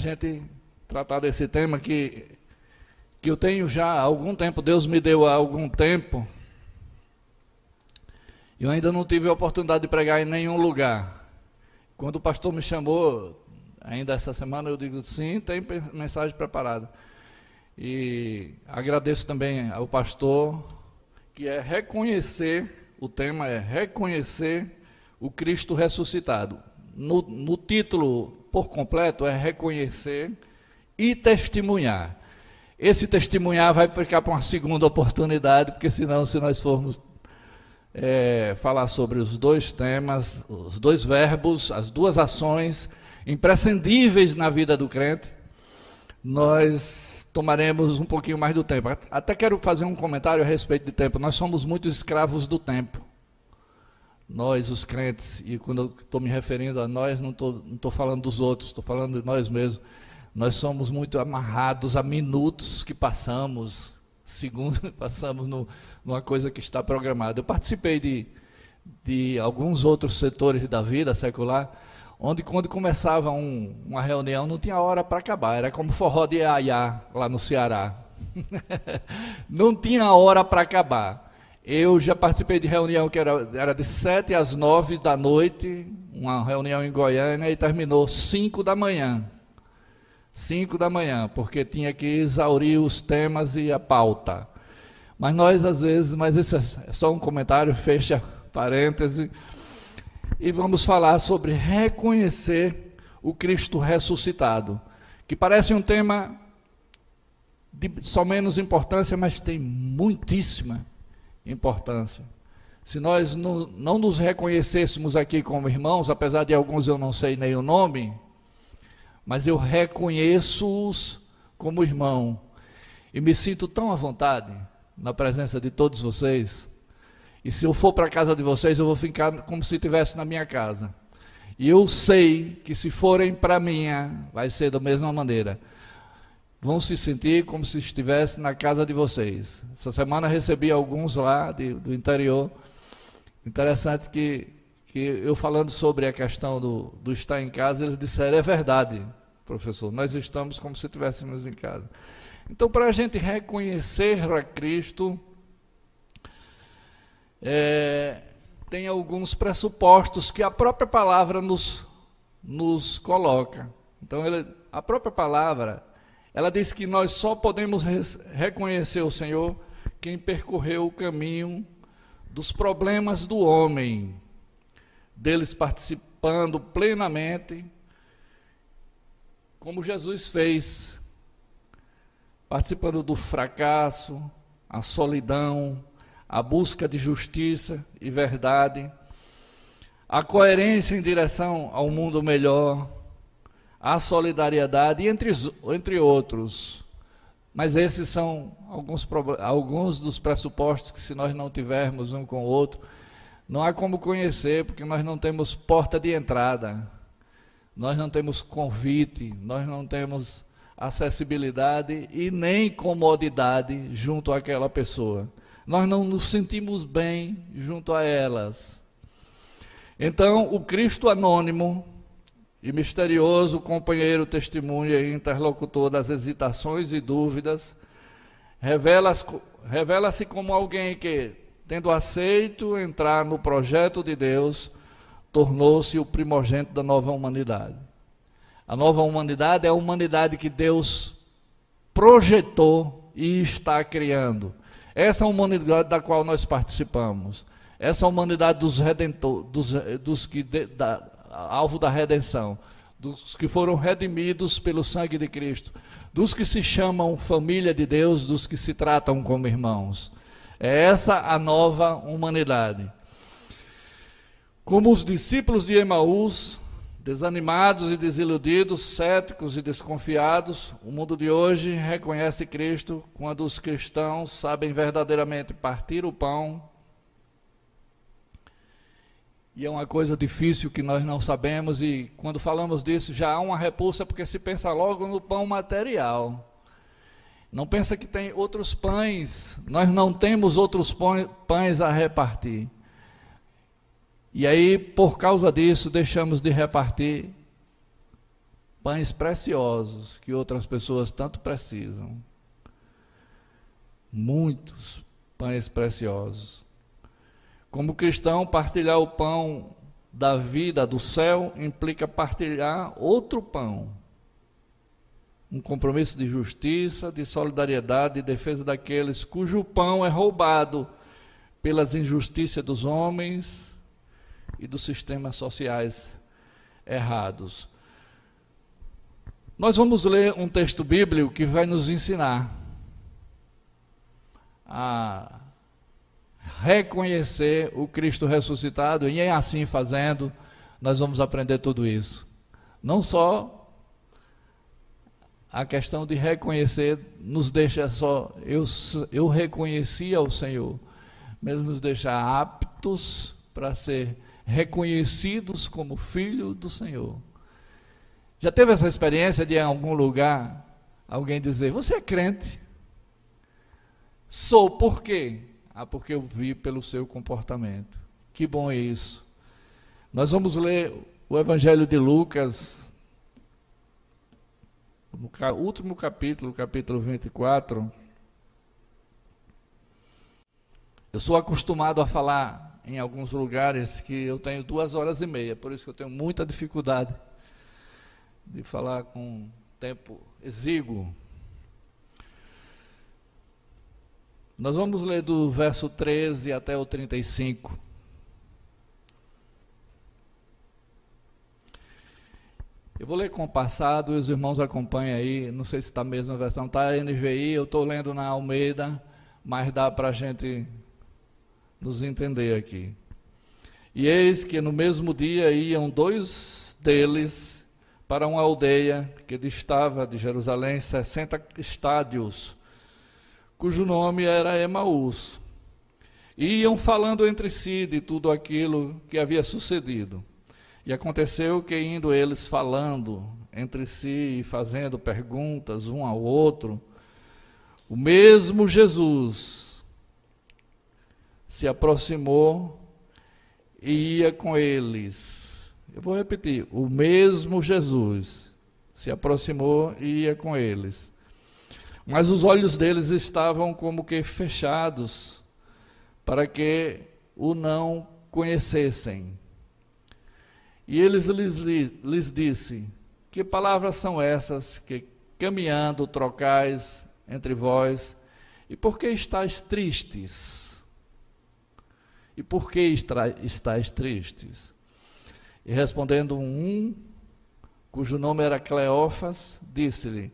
gente tratar desse tema que, que eu tenho já há algum tempo, Deus me deu há algum tempo. Eu ainda não tive a oportunidade de pregar em nenhum lugar. Quando o pastor me chamou, ainda essa semana, eu digo sim, tem mensagem preparada. E agradeço também ao pastor, que é reconhecer, o tema é reconhecer o Cristo ressuscitado. No, no título por completo é reconhecer e testemunhar. Esse testemunhar vai ficar para uma segunda oportunidade, porque senão, se nós formos é, falar sobre os dois temas, os dois verbos, as duas ações imprescindíveis na vida do crente, nós tomaremos um pouquinho mais do tempo. Até quero fazer um comentário a respeito de tempo. Nós somos muito escravos do tempo. Nós, os crentes, e quando eu estou me referindo a nós, não estou não falando dos outros, estou falando de nós mesmos. Nós somos muito amarrados a minutos que passamos, segundos que passamos no, numa coisa que está programada. Eu participei de, de alguns outros setores da vida secular, onde quando começava um, uma reunião não tinha hora para acabar, era como forró de aiá lá no Ceará. não tinha hora para acabar. Eu já participei de reunião que era, era de 7 às 9 da noite, uma reunião em Goiânia, e terminou 5 da manhã. 5 da manhã, porque tinha que exaurir os temas e a pauta. Mas nós, às vezes, mas isso é só um comentário, fecha parêntese. E vamos falar sobre reconhecer o Cristo ressuscitado, que parece um tema de só menos importância, mas tem muitíssima importância. Se nós não, não nos reconhecêssemos aqui como irmãos, apesar de alguns eu não sei nem o nome, mas eu reconheço-os como irmão e me sinto tão à vontade na presença de todos vocês. E se eu for para a casa de vocês, eu vou ficar como se estivesse na minha casa. E eu sei que se forem para minha, vai ser da mesma maneira vão se sentir como se estivesse na casa de vocês. Essa semana recebi alguns lá de, do interior. Interessante que, que eu falando sobre a questão do, do estar em casa, eles disseram, é verdade, professor, nós estamos como se estivéssemos em casa. Então, para a gente reconhecer a Cristo, é, tem alguns pressupostos que a própria palavra nos, nos coloca. Então, ele, a própria palavra ela diz que nós só podemos reconhecer o Senhor quem percorreu o caminho dos problemas do homem, deles participando plenamente, como Jesus fez, participando do fracasso, a solidão, a busca de justiça e verdade, a coerência em direção ao mundo melhor a solidariedade, entre, entre outros. Mas esses são alguns, alguns dos pressupostos que, se nós não tivermos um com o outro, não há como conhecer, porque nós não temos porta de entrada, nós não temos convite, nós não temos acessibilidade e nem comodidade junto àquela pessoa. Nós não nos sentimos bem junto a elas. Então, o Cristo anônimo e misterioso companheiro, testemunha e interlocutor das hesitações e dúvidas, revela-se revela como alguém que, tendo aceito entrar no projeto de Deus, tornou-se o primogênito da nova humanidade. A nova humanidade é a humanidade que Deus projetou e está criando. Essa é humanidade da qual nós participamos. Essa é humanidade dos redentores, dos, dos que de, da, alvo da redenção, dos que foram redimidos pelo sangue de Cristo, dos que se chamam família de Deus, dos que se tratam como irmãos. É essa a nova humanidade. Como os discípulos de Emaús, desanimados e desiludidos, céticos e desconfiados, o mundo de hoje reconhece Cristo quando os cristãos sabem verdadeiramente partir o pão e é uma coisa difícil que nós não sabemos, e quando falamos disso já há uma repulsa, porque se pensa logo no pão material. Não pensa que tem outros pães, nós não temos outros pães a repartir. E aí, por causa disso, deixamos de repartir pães preciosos que outras pessoas tanto precisam. Muitos pães preciosos. Como cristão, partilhar o pão da vida do céu implica partilhar outro pão. Um compromisso de justiça, de solidariedade de defesa daqueles cujo pão é roubado pelas injustiças dos homens e dos sistemas sociais errados. Nós vamos ler um texto bíblico que vai nos ensinar a reconhecer o Cristo ressuscitado, e em assim fazendo, nós vamos aprender tudo isso. Não só a questão de reconhecer nos deixa só, eu, eu reconheci ao Senhor, mas nos deixa aptos para ser reconhecidos como filho do Senhor. Já teve essa experiência de em algum lugar alguém dizer: Você é crente? Sou, por quê? Ah, porque eu vi pelo seu comportamento. Que bom é isso. Nós vamos ler o Evangelho de Lucas, no último capítulo, capítulo 24. Eu sou acostumado a falar em alguns lugares que eu tenho duas horas e meia, por isso que eu tenho muita dificuldade de falar com tempo exíguo. Nós vamos ler do verso 13 até o 35. Eu vou ler com o passado, os irmãos acompanham aí, não sei se está a versão, está NVI, eu estou lendo na Almeida, mas dá para a gente nos entender aqui. E eis que no mesmo dia iam dois deles para uma aldeia que distava de Jerusalém 60 estádios, cujo nome era Emaús. E iam falando entre si de tudo aquilo que havia sucedido. E aconteceu que, indo eles falando entre si e fazendo perguntas um ao outro, o mesmo Jesus se aproximou e ia com eles eu vou repetir: o mesmo Jesus se aproximou e ia com eles. Mas os olhos deles estavam como que fechados, para que o não conhecessem. E eles lhes, lhes disse: Que palavras são essas que caminhando trocais entre vós? E por que estáis tristes? E por que estáis tristes? E respondendo um, cujo nome era Cleófas, disse-lhe: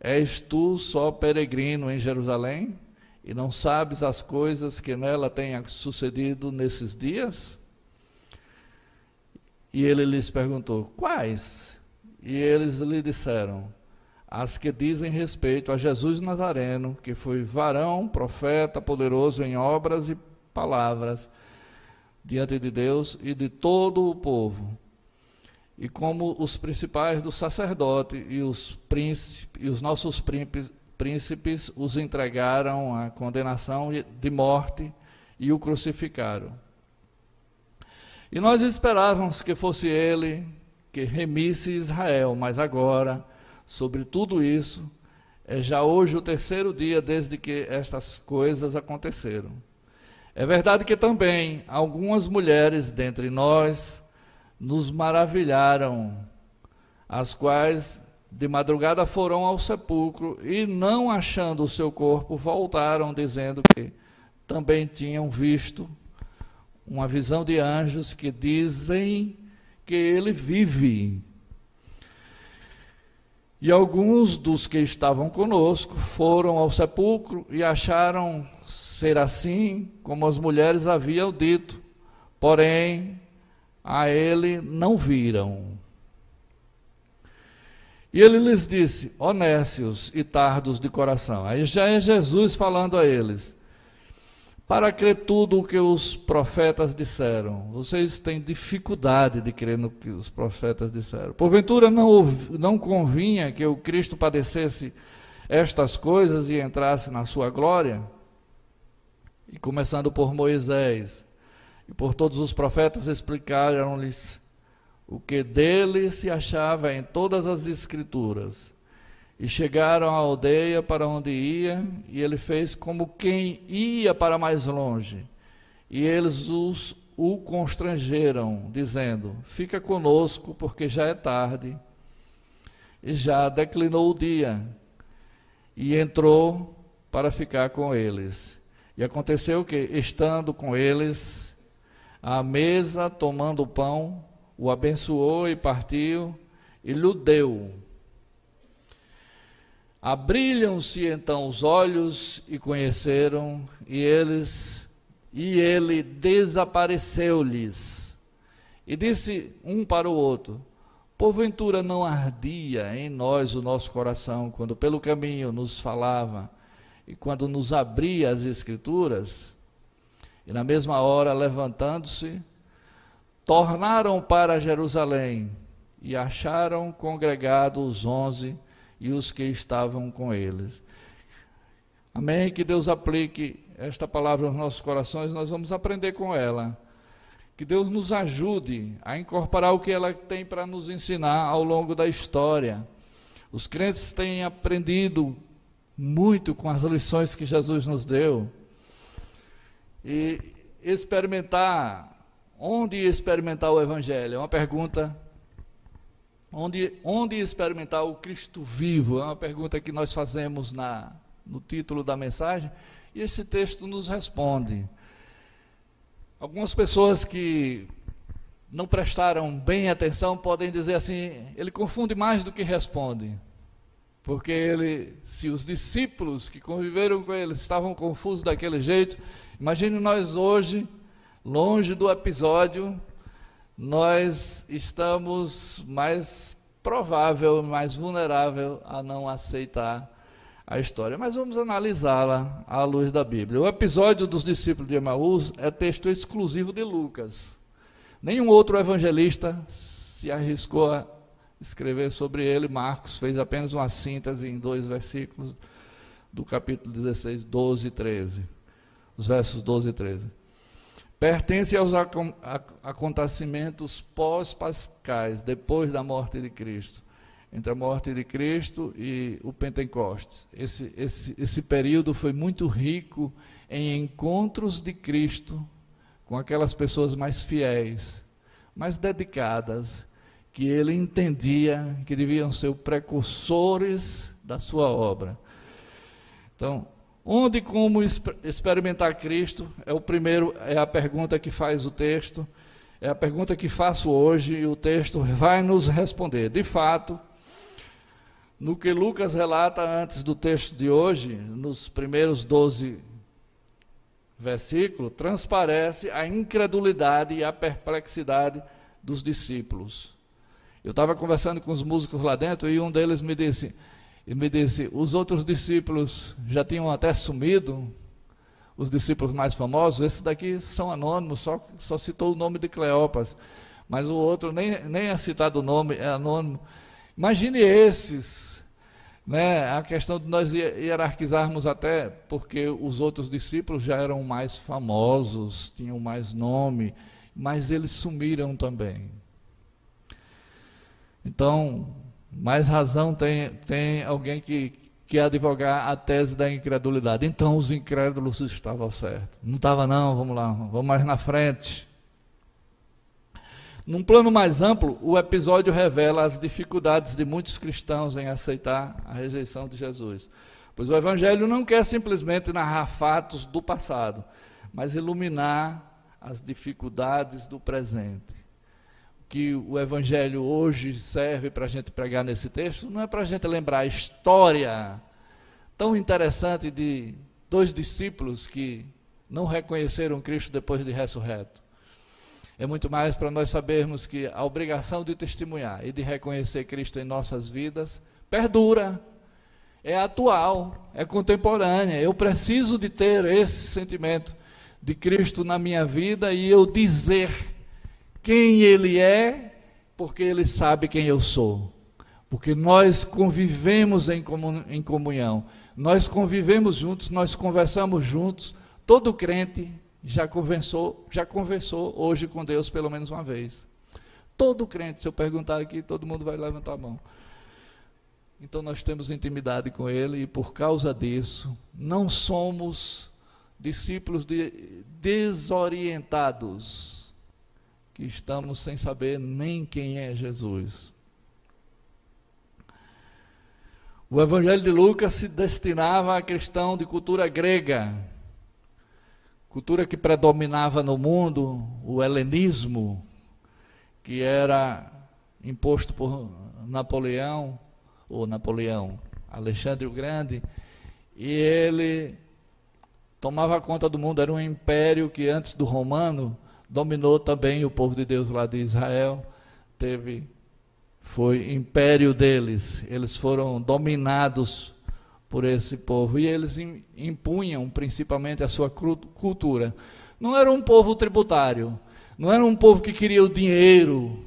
És tu só peregrino em Jerusalém e não sabes as coisas que nela têm sucedido nesses dias? E ele lhes perguntou: Quais? E eles lhe disseram: As que dizem respeito a Jesus Nazareno, que foi varão, profeta, poderoso em obras e palavras diante de Deus e de todo o povo. E como os principais do sacerdote e os príncipes, e os nossos príncipes, príncipes os entregaram à condenação de morte e o crucificaram. E nós esperávamos que fosse ele que remisse Israel, mas agora, sobre tudo isso, é já hoje o terceiro dia desde que estas coisas aconteceram. É verdade que também algumas mulheres dentre nós nos maravilharam, as quais de madrugada foram ao sepulcro e, não achando o seu corpo, voltaram dizendo que também tinham visto uma visão de anjos que dizem que ele vive. E alguns dos que estavam conosco foram ao sepulcro e acharam ser assim como as mulheres haviam dito, porém a ele não viram. E ele lhes disse: honestos e tardos de coração. Aí já é Jesus falando a eles: para crer tudo o que os profetas disseram. Vocês têm dificuldade de crer no que os profetas disseram. Porventura não, não convinha que o Cristo padecesse estas coisas e entrasse na sua glória? e começando por Moisés e por todos os profetas, explicaram-lhes o que dele se achava em todas as Escrituras. E chegaram à aldeia para onde ia, e ele fez como quem ia para mais longe. E eles os, o constrangeram, dizendo: Fica conosco, porque já é tarde. E já declinou o dia. E entrou para ficar com eles. E aconteceu que, estando com eles, à mesa, tomando o pão, o abençoou e partiu, e lhe deu. Abriram-se então os olhos e conheceram, e eles e ele desapareceu-lhes. E disse um para o outro: Porventura não ardia em nós o nosso coração quando pelo caminho nos falava e quando nos abria as escrituras? E na mesma hora, levantando-se, tornaram para Jerusalém e acharam congregados os onze e os que estavam com eles. Amém? Que Deus aplique esta palavra aos nossos corações, nós vamos aprender com ela. Que Deus nos ajude a incorporar o que ela tem para nos ensinar ao longo da história. Os crentes têm aprendido muito com as lições que Jesus nos deu. E experimentar Onde experimentar o Evangelho? É uma pergunta. Onde, onde experimentar o Cristo vivo? É uma pergunta que nós fazemos na, no título da mensagem. E esse texto nos responde. Algumas pessoas que não prestaram bem atenção podem dizer assim: ele confunde mais do que responde. Porque ele, se os discípulos que conviveram com ele estavam confusos daquele jeito, imagine nós hoje longe do episódio, nós estamos mais provável, mais vulnerável a não aceitar a história. Mas vamos analisá-la à luz da Bíblia. O episódio dos discípulos de Emaús é texto exclusivo de Lucas. Nenhum outro evangelista se arriscou a escrever sobre ele. Marcos fez apenas uma síntese em dois versículos do capítulo 16, 12 e 13. Os versos 12 e 13 pertence aos acontecimentos pós-pascais, depois da morte de Cristo. Entre a morte de Cristo e o Pentecostes. Esse, esse, esse período foi muito rico em encontros de Cristo com aquelas pessoas mais fiéis, mais dedicadas, que ele entendia que deviam ser precursores da sua obra. Então, Onde como experimentar Cristo é o primeiro, é a pergunta que faz o texto, é a pergunta que faço hoje e o texto vai nos responder. De fato, no que Lucas relata antes do texto de hoje, nos primeiros 12 versículos, transparece a incredulidade e a perplexidade dos discípulos. Eu estava conversando com os músicos lá dentro e um deles me disse: e me disse: os outros discípulos já tinham até sumido, os discípulos mais famosos, esses daqui são anônimos, só, só citou o nome de Cleopas, mas o outro nem, nem é citado o nome, é anônimo. Imagine esses, né, a questão de nós hierarquizarmos até, porque os outros discípulos já eram mais famosos, tinham mais nome, mas eles sumiram também. Então, mais razão tem, tem alguém que quer advogar a tese da incredulidade. Então os incrédulos estavam certos. Não estava não, vamos lá, vamos mais na frente. Num plano mais amplo, o episódio revela as dificuldades de muitos cristãos em aceitar a rejeição de Jesus. Pois o Evangelho não quer simplesmente narrar fatos do passado, mas iluminar as dificuldades do presente que o Evangelho hoje serve para a gente pregar nesse texto não é para a gente lembrar a história tão interessante de dois discípulos que não reconheceram Cristo depois de ressurreto. É muito mais para nós sabermos que a obrigação de testemunhar e de reconhecer Cristo em nossas vidas perdura, é atual, é contemporânea. Eu preciso de ter esse sentimento de Cristo na minha vida e eu dizer quem Ele é, porque Ele sabe quem eu sou. Porque nós convivemos em comunhão, nós convivemos juntos, nós conversamos juntos. Todo crente já conversou, já conversou hoje com Deus pelo menos uma vez. Todo crente, se eu perguntar aqui, todo mundo vai levantar a mão. Então nós temos intimidade com Ele e por causa disso, não somos discípulos de, desorientados, que estamos sem saber nem quem é Jesus. O Evangelho de Lucas se destinava à questão de cultura grega, cultura que predominava no mundo, o helenismo, que era imposto por Napoleão, ou Napoleão, Alexandre o Grande, e ele tomava conta do mundo, era um império que antes do romano dominou também o povo de Deus lá de Israel, teve foi império deles, eles foram dominados por esse povo e eles impunham principalmente a sua cultura. Não era um povo tributário, não era um povo que queria o dinheiro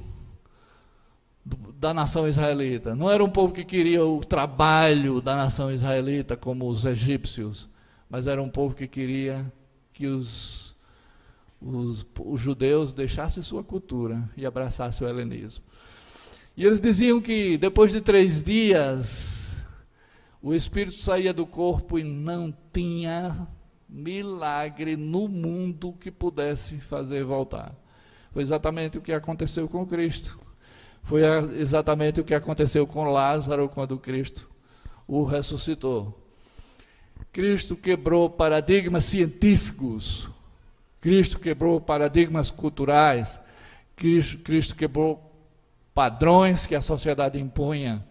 da nação israelita, não era um povo que queria o trabalho da nação israelita como os egípcios, mas era um povo que queria que os, os, os judeus deixassem sua cultura e abraçassem o helenismo. E eles diziam que depois de três dias, o espírito saía do corpo e não tinha milagre no mundo que pudesse fazer voltar. Foi exatamente o que aconteceu com Cristo. Foi exatamente o que aconteceu com Lázaro quando Cristo o ressuscitou. Cristo quebrou paradigmas científicos, Cristo quebrou paradigmas culturais, Cristo, Cristo quebrou padrões que a sociedade impunha,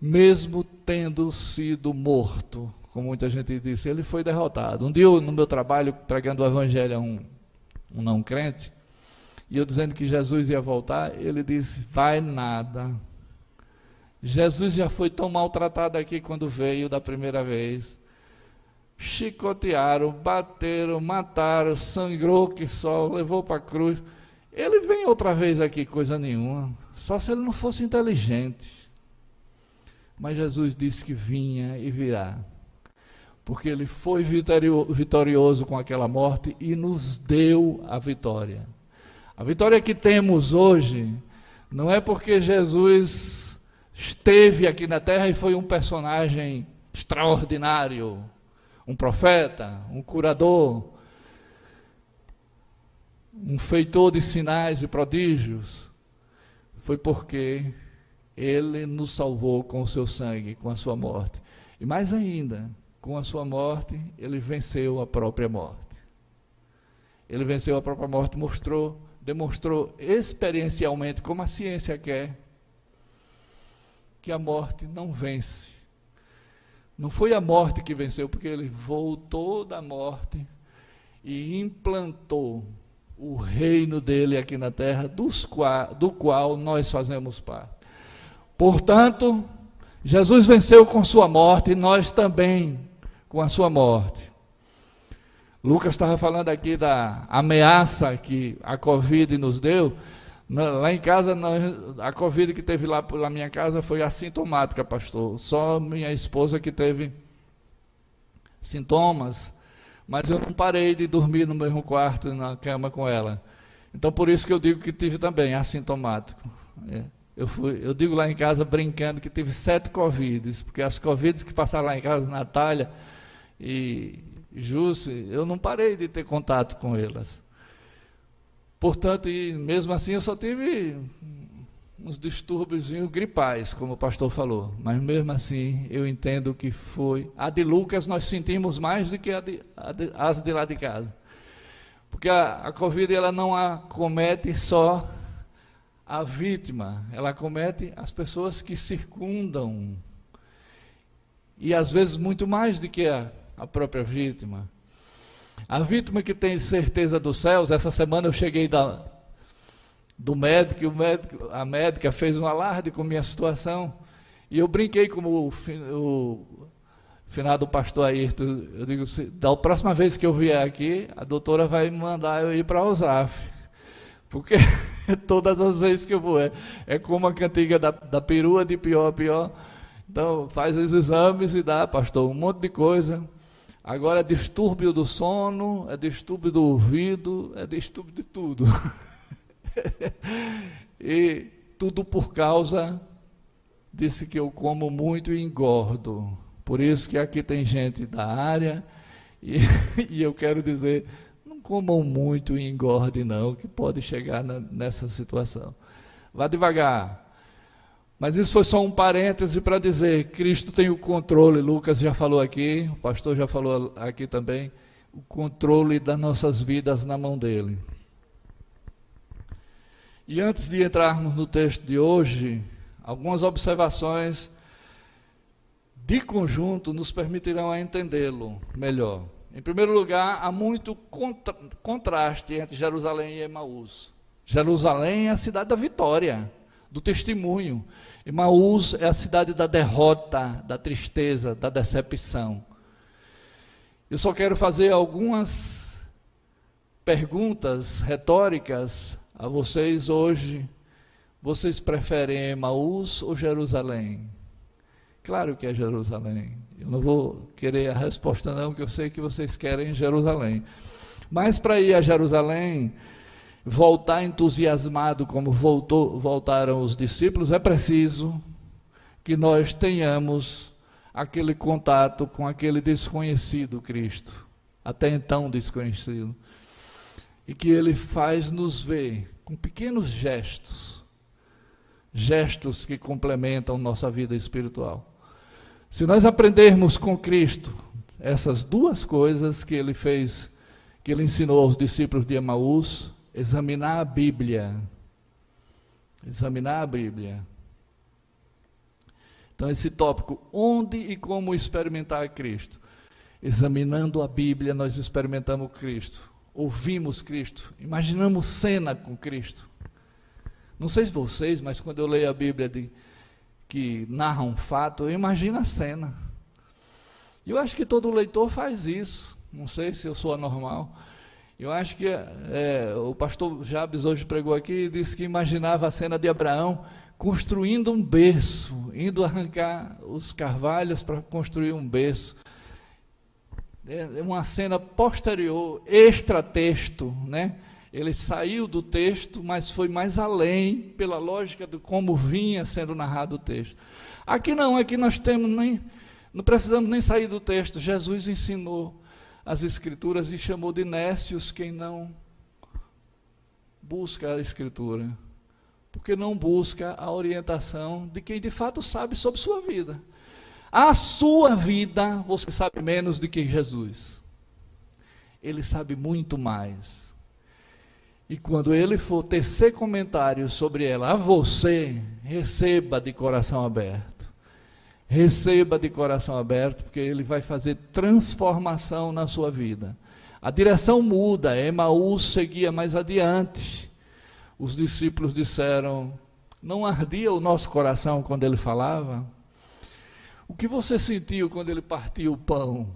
mesmo tendo sido morto, como muita gente disse, ele foi derrotado. Um dia, eu, no meu trabalho, pregando o evangelho a um, um não crente, e eu dizendo que Jesus ia voltar, ele disse: Vai nada. Jesus já foi tão maltratado aqui quando veio da primeira vez. Chicotearam, bateram, mataram, sangrou que só, levou para a cruz. Ele vem outra vez aqui, coisa nenhuma. Só se ele não fosse inteligente. Mas Jesus disse que vinha e virá. Porque ele foi vitorioso com aquela morte e nos deu a vitória. A vitória que temos hoje não é porque Jesus esteve aqui na terra e foi um personagem extraordinário, um profeta, um curador, um feitor de sinais e prodígios, foi porque ele nos salvou com o seu sangue, com a sua morte. E mais ainda, com a sua morte, ele venceu a própria morte. Ele venceu a própria morte, mostrou, demonstrou experiencialmente, como a ciência quer, que a morte não vence. Não foi a morte que venceu, porque ele voltou da morte e implantou o reino dele aqui na terra, do qual nós fazemos parte. Portanto, Jesus venceu com sua morte e nós também com a sua morte. Lucas estava falando aqui da ameaça que a Covid nos deu. Lá em casa, a Covid que teve lá na minha casa foi assintomática, pastor. Só minha esposa que teve sintomas mas eu não parei de dormir no mesmo quarto, na cama com ela. Então, por isso que eu digo que tive também assintomático. É. Eu, fui, eu digo lá em casa, brincando, que tive sete Covids, porque as Covids que passaram lá em casa, Natália e Jússi, eu não parei de ter contato com elas. Portanto, e mesmo assim eu só tive uns distúrbios gripais, como o pastor falou, mas mesmo assim eu entendo que foi. A de Lucas nós sentimos mais do que a de, a de, as de lá de casa. Porque a, a Covid ela não acomete só a vítima, ela acomete as pessoas que circundam. E às vezes muito mais do que a, a própria vítima. A vítima que tem certeza dos céus, essa semana eu cheguei da, do médico, o médico, a médica fez um alarde com minha situação, e eu brinquei como o, o finado pastor Ayrton, eu digo, da próxima vez que eu vier aqui, a doutora vai me mandar eu ir para Osaf, porque todas as vezes que eu vou, é, é como a cantiga da, da perua de pior a pior, então faz os exames e dá, pastor, um monte de coisa, agora é distúrbio do sono, é distúrbio do ouvido, é distúrbio de tudo. e tudo por causa disse que eu como muito e engordo. Por isso que aqui tem gente da área e, e eu quero dizer, não comam muito e engorde não, que pode chegar na, nessa situação. Vá devagar. Mas isso foi só um parêntese para dizer, Cristo tem o controle, Lucas já falou aqui, o pastor já falou aqui também, o controle das nossas vidas na mão dele. E antes de entrarmos no texto de hoje, algumas observações de conjunto nos permitirão entendê-lo melhor. Em primeiro lugar, há muito contra contraste entre Jerusalém e Emaús. Jerusalém é a cidade da vitória, do testemunho. Emaús é a cidade da derrota, da tristeza, da decepção. Eu só quero fazer algumas perguntas retóricas a vocês hoje. Vocês preferem Emaús ou Jerusalém? Claro que é Jerusalém. Eu não vou querer a resposta, não, que eu sei que vocês querem Jerusalém. Mas para ir a Jerusalém, voltar entusiasmado como voltou, voltaram os discípulos, é preciso que nós tenhamos aquele contato com aquele desconhecido Cristo, até então desconhecido, e que ele faz nos ver com pequenos gestos, gestos que complementam nossa vida espiritual. Se nós aprendermos com Cristo essas duas coisas que ele fez, que ele ensinou aos discípulos de Emaús, examinar a Bíblia. Examinar a Bíblia. Então, esse tópico, onde e como experimentar Cristo? Examinando a Bíblia, nós experimentamos Cristo, ouvimos Cristo, imaginamos cena com Cristo. Não sei se vocês, mas quando eu leio a Bíblia de, que narra um fato, eu imagino a cena. E eu acho que todo leitor faz isso. Não sei se eu sou anormal. Eu acho que é, o pastor Jabes hoje pregou aqui e disse que imaginava a cena de Abraão construindo um berço, indo arrancar os carvalhos para construir um berço. É uma cena posterior, extratexto, né? Ele saiu do texto, mas foi mais além, pela lógica de como vinha sendo narrado o texto. Aqui não, aqui nós temos nem, não precisamos nem sair do texto. Jesus ensinou as Escrituras e chamou de nécios quem não busca a Escritura, porque não busca a orientação de quem de fato sabe sobre sua vida. A sua vida você sabe menos do que Jesus. Ele sabe muito mais. E quando ele for tecer comentários sobre ela a você, receba de coração aberto. Receba de coração aberto, porque ele vai fazer transformação na sua vida. A direção muda, Emaús seguia mais adiante. Os discípulos disseram: Não ardia o nosso coração quando ele falava? O que você sentiu quando ele partiu o pão?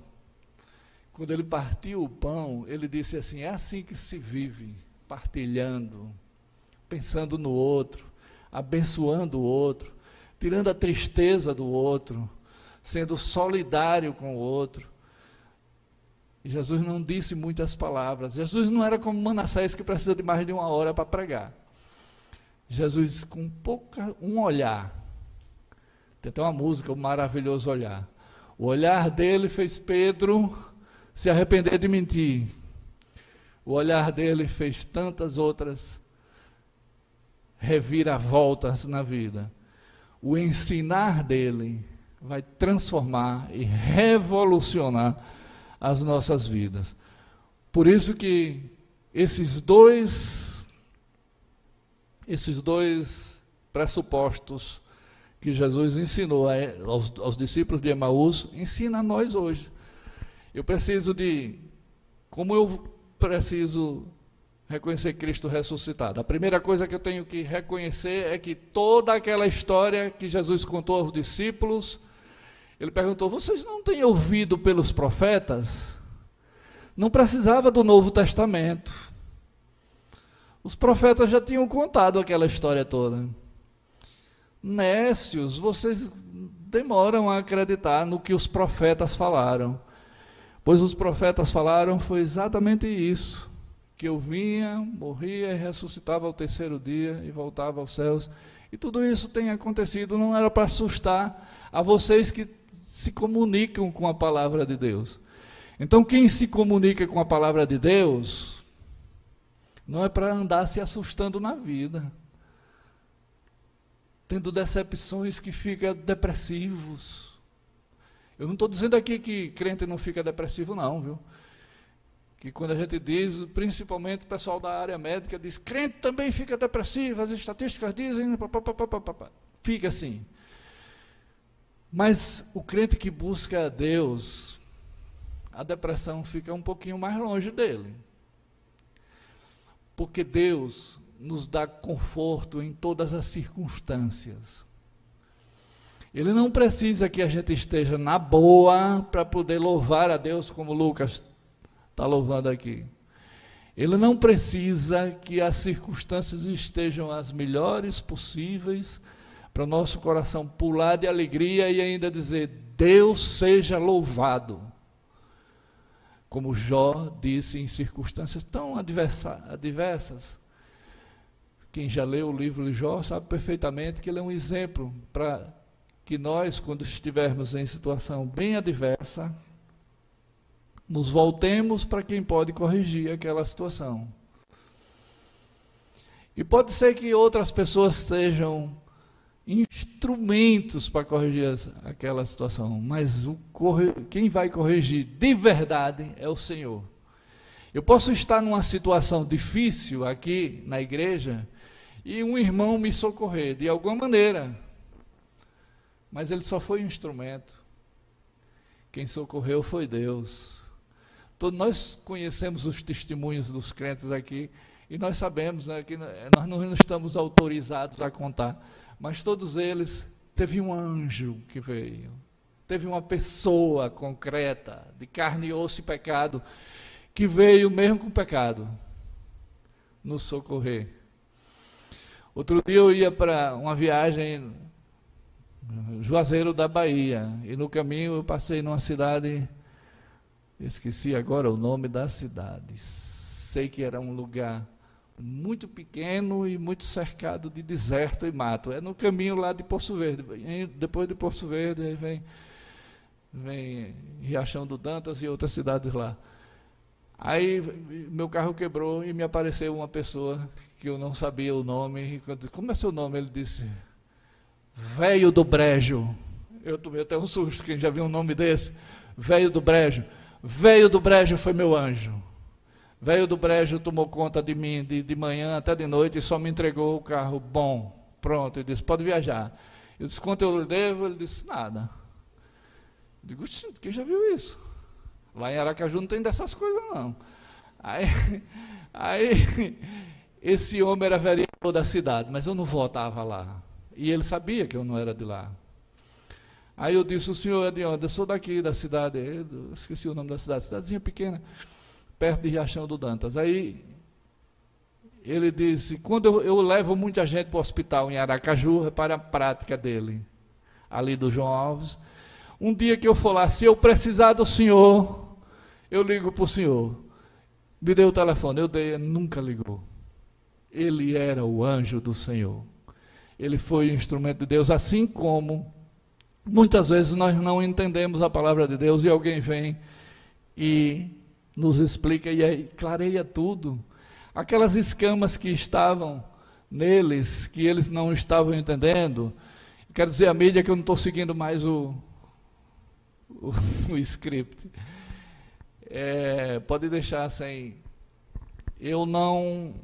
Quando ele partiu o pão, ele disse assim: É assim que se vive, partilhando, pensando no outro, abençoando o outro tirando a tristeza do outro, sendo solidário com o outro. E Jesus não disse muitas palavras. Jesus não era como Manassés que precisa de mais de uma hora para pregar. Jesus com pouca um olhar. Tem até uma música, o um maravilhoso olhar. O olhar dele fez Pedro se arrepender de mentir. O olhar dele fez tantas outras reviravoltas na vida o ensinar dele vai transformar e revolucionar as nossas vidas. Por isso que esses dois esses dois pressupostos que Jesus ensinou aos, aos discípulos de Emaús, ensina a nós hoje. Eu preciso de como eu preciso reconhecer Cristo ressuscitado. A primeira coisa que eu tenho que reconhecer é que toda aquela história que Jesus contou aos discípulos, ele perguntou: Vocês não têm ouvido pelos profetas? Não precisava do Novo Testamento. Os profetas já tinham contado aquela história toda. Nécios, vocês demoram a acreditar no que os profetas falaram. Pois os profetas falaram foi exatamente isso que eu vinha, morria e ressuscitava ao terceiro dia e voltava aos céus. E tudo isso tem acontecido, não era para assustar a vocês que se comunicam com a palavra de Deus. Então, quem se comunica com a palavra de Deus, não é para andar se assustando na vida, tendo decepções que fica depressivos. Eu não estou dizendo aqui que crente não fica depressivo, não, viu? Que quando a gente diz, principalmente o pessoal da área médica diz, crente também fica depressivo, as estatísticas dizem, fica assim. Mas o crente que busca a Deus, a depressão fica um pouquinho mais longe dele. Porque Deus nos dá conforto em todas as circunstâncias. Ele não precisa que a gente esteja na boa para poder louvar a Deus, como Lucas está louvando aqui. Ele não precisa que as circunstâncias estejam as melhores possíveis para o nosso coração pular de alegria e ainda dizer: Deus seja louvado. Como Jó disse em circunstâncias tão adversas. Quem já leu o livro de Jó sabe perfeitamente que ele é um exemplo para que nós, quando estivermos em situação bem adversa, nos voltemos para quem pode corrigir aquela situação. E pode ser que outras pessoas sejam instrumentos para corrigir aquela situação, mas o, quem vai corrigir de verdade é o Senhor. Eu posso estar numa situação difícil aqui na igreja e um irmão me socorrer de alguma maneira, mas ele só foi um instrumento. Quem socorreu foi Deus. Todos nós conhecemos os testemunhos dos crentes aqui e nós sabemos né, que nós não estamos autorizados a contar mas todos eles teve um anjo que veio, teve uma pessoa concreta, de carne osso e pecado, que veio mesmo com pecado, nos socorrer. Outro dia eu ia para uma viagem Juazeiro da Bahia, e no caminho eu passei numa cidade, esqueci agora o nome da cidade, sei que era um lugar muito pequeno e muito cercado de deserto e mato. É no caminho lá de Poço Verde. Depois de Poço Verde vem, vem Riachão do Dantas e outras cidades lá. Aí meu carro quebrou e me apareceu uma pessoa que eu não sabia o nome. Como é seu nome? Ele disse, Velho do Brejo. Eu tomei até um susto, quem já viu um nome desse? Velho do Brejo. Velho do Brejo foi meu anjo. Velho do Brejo tomou conta de mim de, de manhã até de noite e só me entregou o carro bom. Pronto, ele disse, pode viajar. Eu disse, quanto eu devo? Ele disse, nada. Eu digo, quem já viu isso? Lá em Aracaju não tem dessas coisas, não. Aí, aí esse homem era vereador da cidade, mas eu não votava lá. E ele sabia que eu não era de lá. Aí eu disse, o senhor é de onde? Eu sou daqui, da cidade. Eu esqueci o nome da cidade, cidadezinha pequena perto de Riachão do Dantas. Aí ele disse: quando eu, eu levo muita gente para o hospital em Aracaju, repare a prática dele, ali do João Alves. Um dia que eu for lá, se eu precisar do senhor, eu ligo para o senhor. Me deu o telefone, eu dei, nunca ligou. Ele era o anjo do Senhor. Ele foi o instrumento de Deus, assim como muitas vezes nós não entendemos a palavra de Deus e alguém vem e nos explica e aí clareia tudo. Aquelas escamas que estavam neles, que eles não estavam entendendo, quero dizer a mídia que eu não estou seguindo mais o, o, o script. É, pode deixar sem. Eu não.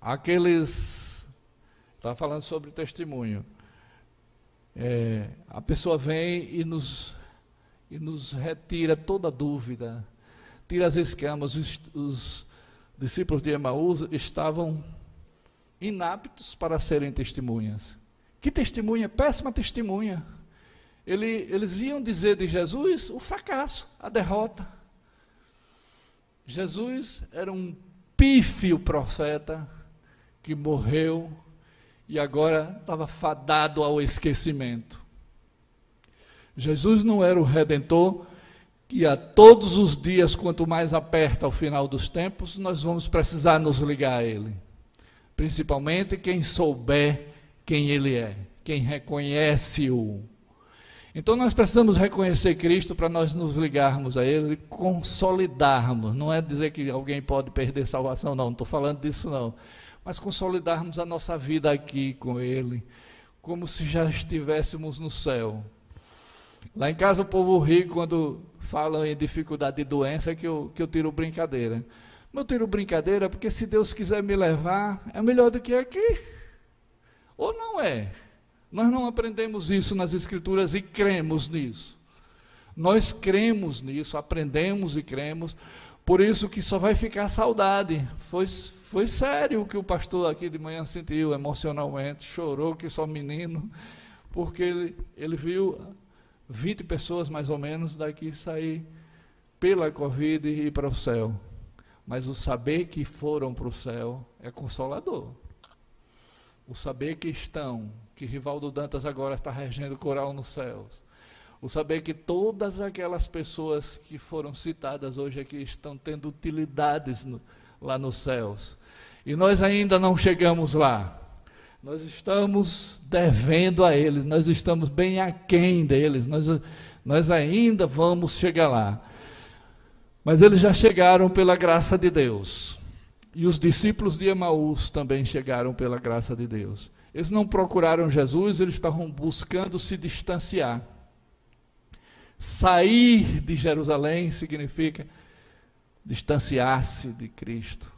Aqueles. Está falando sobre testemunho. É, a pessoa vem e nos e nos retira toda dúvida, tira as escamas. Os, os discípulos de Emaús estavam inaptos para serem testemunhas. Que testemunha? Péssima testemunha. Ele, eles iam dizer de Jesus o fracasso, a derrota. Jesus era um pífio profeta que morreu e agora estava fadado ao esquecimento. Jesus não era o redentor que a todos os dias, quanto mais aperta o final dos tempos, nós vamos precisar nos ligar a Ele. Principalmente quem souber quem Ele é, quem reconhece-o. Então nós precisamos reconhecer Cristo para nós nos ligarmos a Ele e consolidarmos. Não é dizer que alguém pode perder salvação, não, não estou falando disso não. Mas consolidarmos a nossa vida aqui com Ele, como se já estivéssemos no céu. Lá em casa o povo ri quando falam em dificuldade de doença que eu, que eu tiro brincadeira. Mas eu tiro brincadeira porque se Deus quiser me levar, é melhor do que aqui. Ou não é? Nós não aprendemos isso nas Escrituras e cremos nisso. Nós cremos nisso, aprendemos e cremos, por isso que só vai ficar saudade. Foi, foi sério o que o pastor aqui de manhã sentiu emocionalmente, chorou que só menino, porque ele, ele viu 20 pessoas mais ou menos daqui sair pela Covid e ir para o céu. Mas o saber que foram para o céu é consolador. O saber que estão, que Rivaldo Dantas agora está regendo coral nos céus. O saber que todas aquelas pessoas que foram citadas hoje aqui estão tendo utilidades no, lá nos céus. E nós ainda não chegamos lá. Nós estamos devendo a eles, nós estamos bem aquém deles, nós, nós ainda vamos chegar lá. Mas eles já chegaram pela graça de Deus. E os discípulos de Emaús também chegaram pela graça de Deus. Eles não procuraram Jesus, eles estavam buscando se distanciar. Sair de Jerusalém significa distanciar-se de Cristo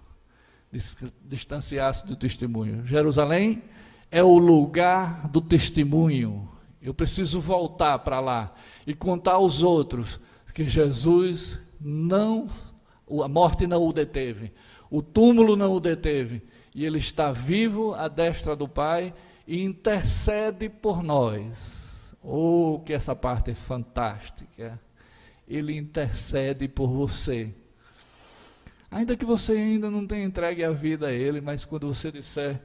distanciar-se do testemunho. Jerusalém é o lugar do testemunho. Eu preciso voltar para lá e contar aos outros que Jesus não, a morte não o deteve, o túmulo não o deteve, e ele está vivo à destra do Pai e intercede por nós. Oh, que essa parte é fantástica! Ele intercede por você. Ainda que você ainda não tenha entregue a vida a Ele, mas quando você disser,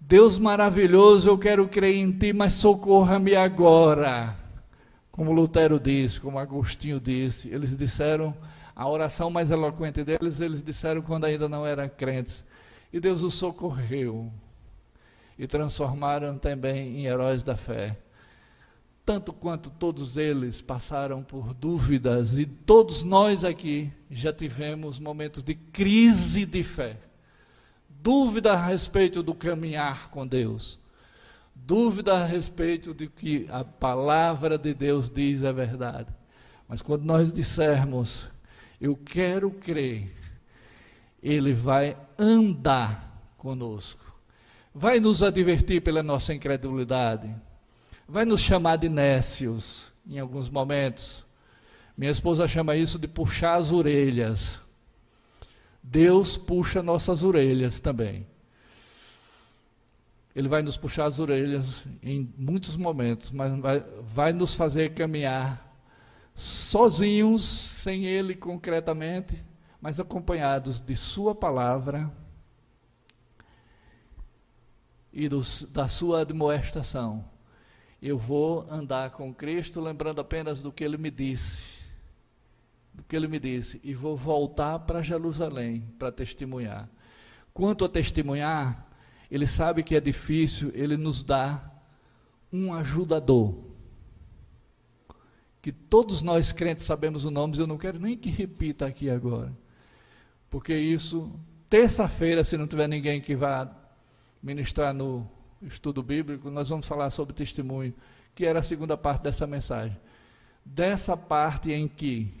Deus maravilhoso, eu quero crer em Ti, mas socorra-me agora. Como Lutero disse, como Agostinho disse, eles disseram, a oração mais eloquente deles, eles disseram quando ainda não eram crentes. E Deus os socorreu. E transformaram também em heróis da fé tanto quanto todos eles passaram por dúvidas e todos nós aqui já tivemos momentos de crise de fé. Dúvida a respeito do caminhar com Deus. Dúvida a respeito de que a palavra de Deus diz é verdade. Mas quando nós dissermos, eu quero crer, Ele vai andar conosco. Vai nos advertir pela nossa incredulidade vai nos chamar de nécios em alguns momentos. Minha esposa chama isso de puxar as orelhas. Deus puxa nossas orelhas também. Ele vai nos puxar as orelhas em muitos momentos, mas vai, vai nos fazer caminhar sozinhos, sem Ele concretamente, mas acompanhados de Sua palavra e dos, da Sua admoestação eu vou andar com Cristo lembrando apenas do que ele me disse. Do que ele me disse. E vou voltar para Jerusalém para testemunhar. Quanto a testemunhar, ele sabe que é difícil, ele nos dá um ajudador. Que todos nós crentes sabemos o nome, eu não quero nem que repita aqui agora. Porque isso, terça-feira, se não tiver ninguém que vá ministrar no estudo bíblico, nós vamos falar sobre testemunho, que era a segunda parte dessa mensagem. Dessa parte em que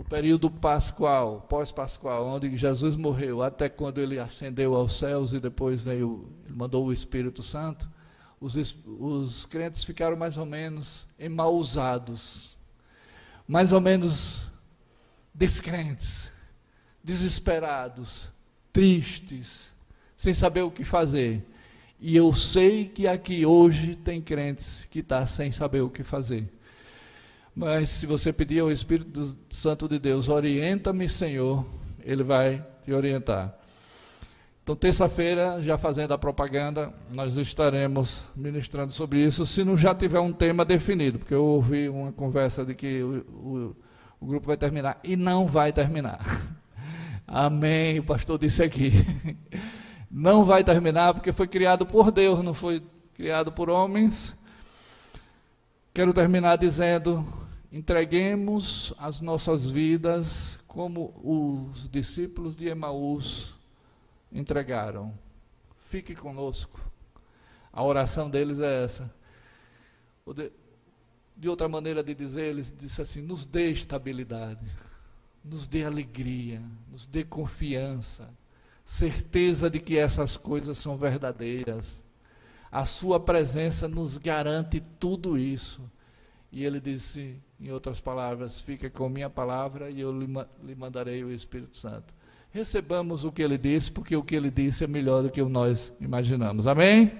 o período pascual, pós-pascual, onde Jesus morreu, até quando ele ascendeu aos céus e depois veio, mandou o Espírito Santo, os, os crentes ficaram mais ou menos emausados, mais ou menos descrentes, desesperados, tristes, sem saber o que fazer. E eu sei que aqui hoje tem crentes que estão tá sem saber o que fazer. Mas se você pedir ao Espírito Santo de Deus, orienta-me, Senhor, ele vai te orientar. Então, terça-feira, já fazendo a propaganda, nós estaremos ministrando sobre isso, se não já tiver um tema definido, porque eu ouvi uma conversa de que o, o, o grupo vai terminar, e não vai terminar. Amém, o pastor disse aqui. Não vai terminar porque foi criado por Deus, não foi criado por homens. Quero terminar dizendo: entreguemos as nossas vidas como os discípulos de Emaús entregaram. Fique conosco. A oração deles é essa. De, outra maneira de dizer, eles disse assim: nos dê estabilidade, nos dê alegria, nos dê confiança, certeza de que essas coisas são verdadeiras. A sua presença nos garante tudo isso. E ele disse, em outras palavras, fica com minha palavra e eu lhe, mandarei o Espírito Santo recebamos o que ele disse, porque o que ele disse é melhor do que nós imaginamos. Amém?